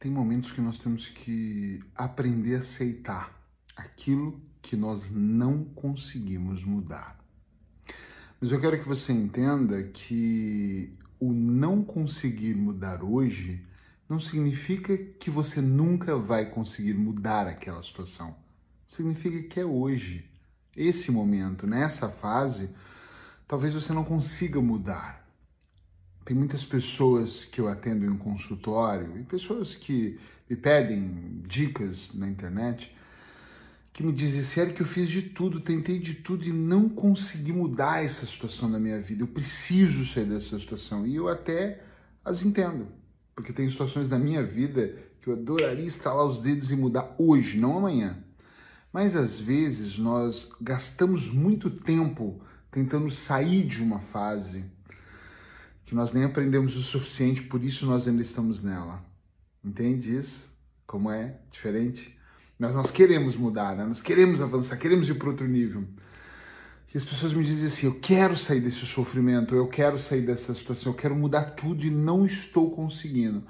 tem momentos que nós temos que aprender a aceitar aquilo que nós não conseguimos mudar. Mas eu quero que você entenda que o não conseguir mudar hoje não significa que você nunca vai conseguir mudar aquela situação. Significa que é hoje, esse momento, nessa fase, talvez você não consiga mudar. Tem muitas pessoas que eu atendo em consultório e pessoas que me pedem dicas na internet que me dizem, sério que eu fiz de tudo, tentei de tudo e não consegui mudar essa situação na minha vida. Eu preciso sair dessa situação. E eu até as entendo, porque tem situações na minha vida que eu adoraria estalar os dedos e mudar hoje, não amanhã. Mas às vezes nós gastamos muito tempo tentando sair de uma fase que nós nem aprendemos o suficiente, por isso nós ainda estamos nela. Entende isso? Como é diferente? Mas nós queremos mudar, né? nós queremos avançar, queremos ir para outro nível. E as pessoas me dizem assim: eu quero sair desse sofrimento, eu quero sair dessa situação, eu quero mudar tudo e não estou conseguindo.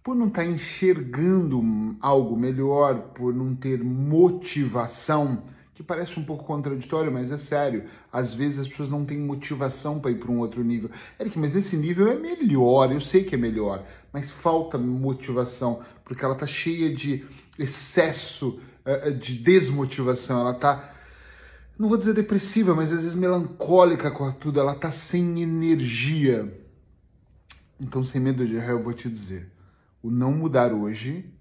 Por não estar enxergando algo melhor, por não ter motivação que parece um pouco contraditório, mas é sério. Às vezes as pessoas não têm motivação para ir para um outro nível. Eric, mas nesse nível é melhor, eu sei que é melhor, mas falta motivação, porque ela está cheia de excesso uh, de desmotivação, ela está não vou dizer depressiva, mas às vezes melancólica com tudo, ela está sem energia. Então, sem medo de errar, eu vou te dizer: o não mudar hoje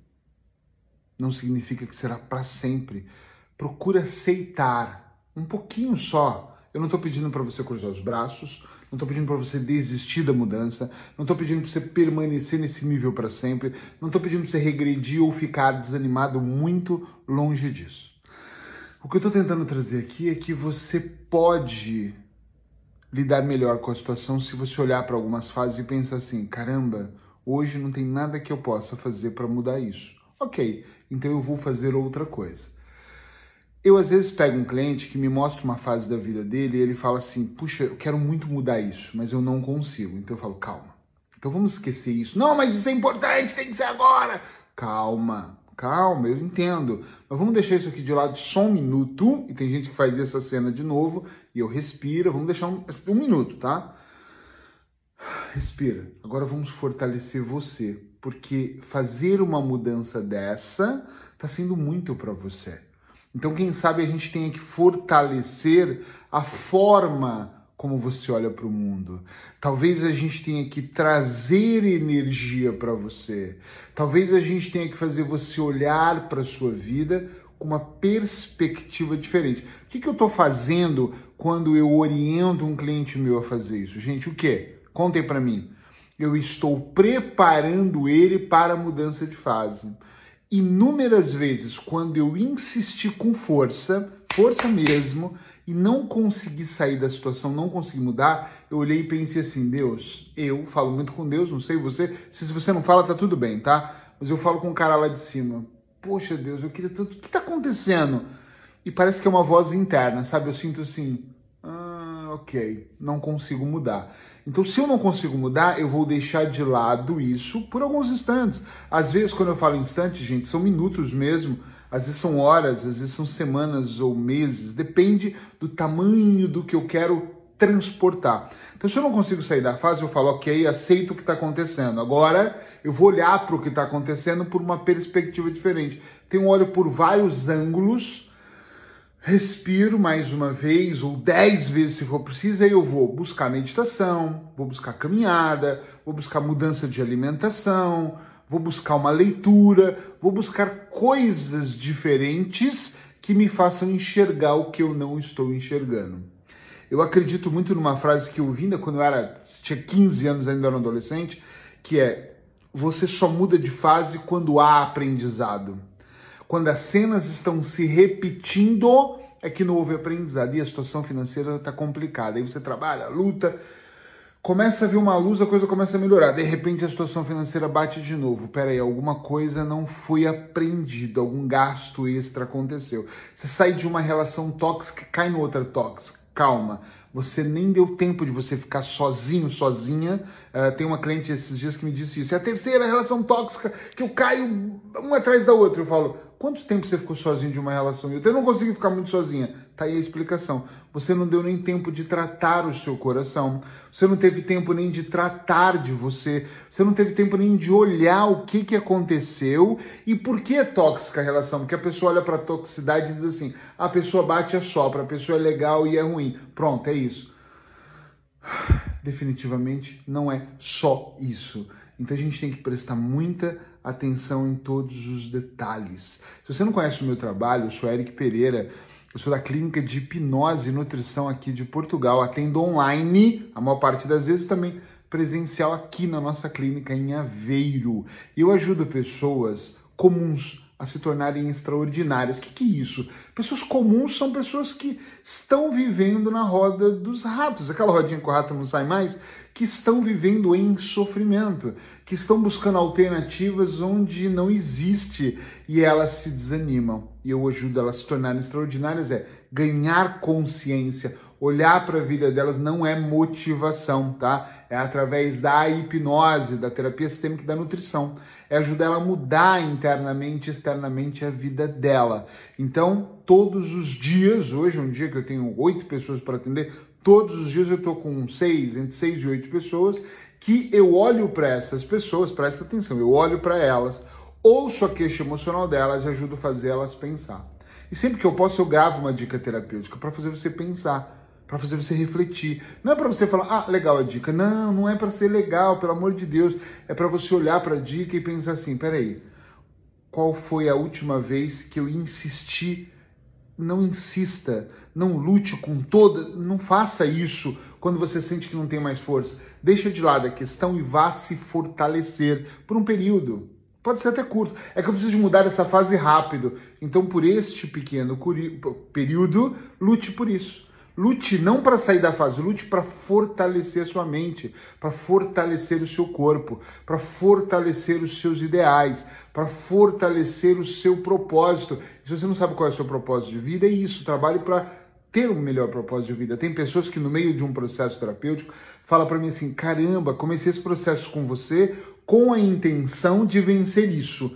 não significa que será para sempre procura aceitar um pouquinho só. Eu não estou pedindo para você cruzar os braços, não estou pedindo para você desistir da mudança, não estou pedindo para você permanecer nesse nível para sempre, não estou pedindo para você regredir ou ficar desanimado muito longe disso. O que eu estou tentando trazer aqui é que você pode lidar melhor com a situação se você olhar para algumas fases e pensar assim: caramba, hoje não tem nada que eu possa fazer para mudar isso. Ok, então eu vou fazer outra coisa. Eu às vezes pego um cliente que me mostra uma fase da vida dele e ele fala assim: puxa, eu quero muito mudar isso, mas eu não consigo. Então eu falo: calma. Então vamos esquecer isso. Não, mas isso é importante, tem que ser agora. Calma, calma, eu entendo. Mas vamos deixar isso aqui de lado só um minuto. E tem gente que faz essa cena de novo e eu respiro. Vamos deixar um, um minuto, tá? Respira. Agora vamos fortalecer você, porque fazer uma mudança dessa está sendo muito para você. Então, quem sabe a gente tenha que fortalecer a forma como você olha para o mundo. Talvez a gente tenha que trazer energia para você. Talvez a gente tenha que fazer você olhar para a sua vida com uma perspectiva diferente. O que, que eu estou fazendo quando eu oriento um cliente meu a fazer isso? Gente, o que? Contem para mim. Eu estou preparando ele para a mudança de fase inúmeras vezes quando eu insisti com força, força mesmo, e não consegui sair da situação, não consegui mudar, eu olhei e pensei assim, Deus, eu falo muito com Deus, não sei você, se você não fala, tá tudo bem, tá? Mas eu falo com o cara lá de cima, poxa Deus, eu queria tudo, o que tá acontecendo? E parece que é uma voz interna, sabe? Eu sinto assim, ok, não consigo mudar. Então, se eu não consigo mudar, eu vou deixar de lado isso por alguns instantes. Às vezes, quando eu falo instante, gente, são minutos mesmo, às vezes são horas, às vezes são semanas ou meses, depende do tamanho do que eu quero transportar. Então, se eu não consigo sair da fase, eu falo, ok, aceito o que está acontecendo. Agora, eu vou olhar para o que está acontecendo por uma perspectiva diferente. Então, eu olho por vários ângulos respiro mais uma vez ou dez vezes se for preciso, aí eu vou buscar meditação, vou buscar caminhada, vou buscar mudança de alimentação, vou buscar uma leitura, vou buscar coisas diferentes que me façam enxergar o que eu não estou enxergando. Eu acredito muito numa frase que eu ouvi quando eu era, tinha 15 anos, ainda era adolescente, que é: você só muda de fase quando há aprendizado. Quando as cenas estão se repetindo, é que não houve aprendizado e a situação financeira está complicada. Aí você trabalha, luta, começa a ver uma luz, a coisa começa a melhorar. De repente a situação financeira bate de novo. Pera aí, alguma coisa não foi aprendida, algum gasto extra aconteceu. Você sai de uma relação tóxica, cai em outra tóxica. Calma, Você nem deu tempo de você ficar sozinho, sozinha. Uh, tem uma cliente esses dias que me disse isso. É a terceira relação tóxica que eu caio uma atrás da outra. Eu falo, quanto tempo você ficou sozinho de uma relação? Eu não consigo ficar muito sozinha. Tá aí a explicação. Você não deu nem tempo de tratar o seu coração. Você não teve tempo nem de tratar de você. Você não teve tempo nem de olhar o que, que aconteceu e por que é tóxica a relação. Porque a pessoa olha para toxicidade e diz assim: a pessoa bate e assopra, a pessoa é legal e é ruim. Pronto, é isso. Definitivamente não é só isso. Então a gente tem que prestar muita atenção em todos os detalhes. Se você não conhece o meu trabalho, eu sou Eric Pereira, eu sou da clínica de hipnose e nutrição aqui de Portugal, atendo online, a maior parte das vezes também presencial aqui na nossa clínica em Aveiro. Eu ajudo pessoas comuns a se tornarem extraordinárias. O que, que é isso? Pessoas comuns são pessoas que estão vivendo na roda dos ratos, aquela rodinha que o rato não sai mais, que estão vivendo em sofrimento, que estão buscando alternativas onde não existe e elas se desanimam. E eu ajudo elas a se tornarem extraordinárias é ganhar consciência, olhar para a vida delas não é motivação, tá? É através da hipnose, da terapia sistêmica e da nutrição. É ajudar ela a mudar internamente e externamente a vida dela. Então, todos os dias, hoje é um dia que eu tenho oito pessoas para atender, todos os dias eu estou com seis, entre seis e oito pessoas, que eu olho para essas pessoas, presta atenção, eu olho para elas, ouço a queixa emocional delas e ajudo a fazer elas pensar. E sempre que eu posso, eu gravo uma dica terapêutica para fazer você pensar, para fazer você refletir. Não é para você falar, ah, legal a dica. Não, não é para ser legal, pelo amor de Deus. É para você olhar para a dica e pensar assim: peraí, qual foi a última vez que eu insisti? Não insista, não lute com toda, não faça isso quando você sente que não tem mais força. Deixa de lado a questão e vá se fortalecer por um período. Pode ser até curto. É que eu preciso mudar essa fase rápido. Então, por este pequeno período, lute por isso. Lute não para sair da fase, lute para fortalecer sua mente, para fortalecer o seu corpo, para fortalecer os seus ideais, para fortalecer o seu propósito. Se você não sabe qual é o seu propósito de vida, é isso. Trabalhe para ter um melhor propósito de vida. Tem pessoas que no meio de um processo terapêutico falam para mim assim: "Caramba, comecei esse processo com você com a intenção de vencer isso.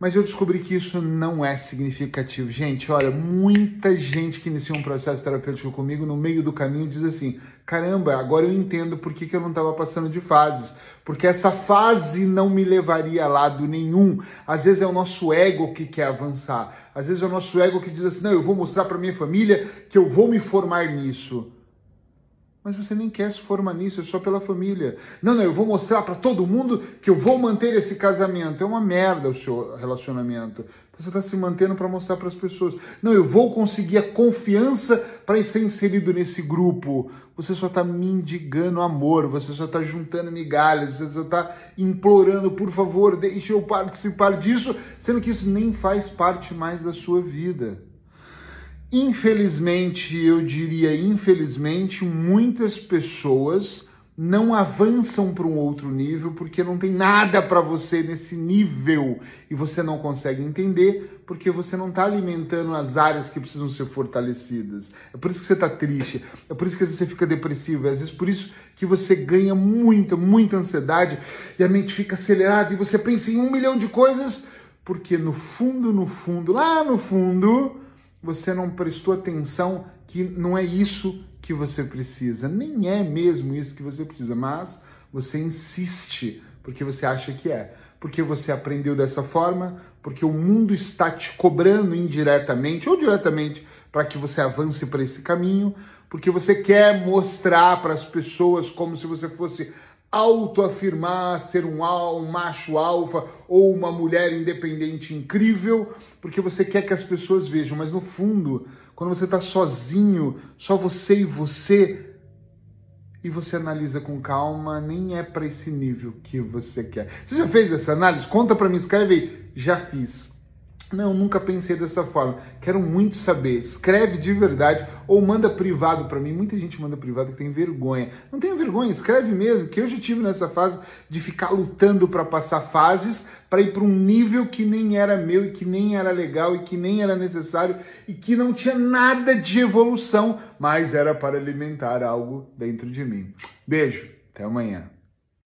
Mas eu descobri que isso não é significativo. Gente, olha, muita gente que inicia um processo terapêutico comigo, no meio do caminho, diz assim: caramba, agora eu entendo por que, que eu não estava passando de fases. Porque essa fase não me levaria a lado nenhum. Às vezes é o nosso ego que quer avançar. Às vezes é o nosso ego que diz assim: não, eu vou mostrar para minha família que eu vou me formar nisso. Mas você nem quer se formar nisso, é só pela família. Não, não, eu vou mostrar para todo mundo que eu vou manter esse casamento. É uma merda o seu relacionamento. Você está se mantendo para mostrar para as pessoas. Não, eu vou conseguir a confiança para ser inserido nesse grupo. Você só está mendigando amor, você só está juntando migalhas, você só está implorando, por favor, deixe eu participar disso, sendo que isso nem faz parte mais da sua vida. Infelizmente, eu diria infelizmente, muitas pessoas não avançam para um outro nível porque não tem nada para você nesse nível e você não consegue entender porque você não está alimentando as áreas que precisam ser fortalecidas. É por isso que você está triste, é por isso que às vezes você fica depressivo, é às vezes por isso que você ganha muita, muita ansiedade e a mente fica acelerada e você pensa em um milhão de coisas porque no fundo, no fundo, lá no fundo você não prestou atenção que não é isso que você precisa, nem é mesmo isso que você precisa, mas você insiste porque você acha que é, porque você aprendeu dessa forma, porque o mundo está te cobrando indiretamente ou diretamente para que você avance para esse caminho, porque você quer mostrar para as pessoas como se você fosse autoafirmar ser um, um macho alfa ou uma mulher independente incrível, porque você quer que as pessoas vejam, mas no fundo, quando você está sozinho, só você e você, e você analisa com calma, nem é para esse nível que você quer. Você já fez essa análise? Conta para mim, escreve aí. Já fiz. Não, nunca pensei dessa forma. Quero muito saber. Escreve de verdade ou manda privado para mim. Muita gente manda privado que tem vergonha. Não tenha vergonha, escreve mesmo, que eu já tive nessa fase de ficar lutando para passar fases, para ir para um nível que nem era meu e que nem era legal e que nem era necessário e que não tinha nada de evolução, mas era para alimentar algo dentro de mim. Beijo, até amanhã.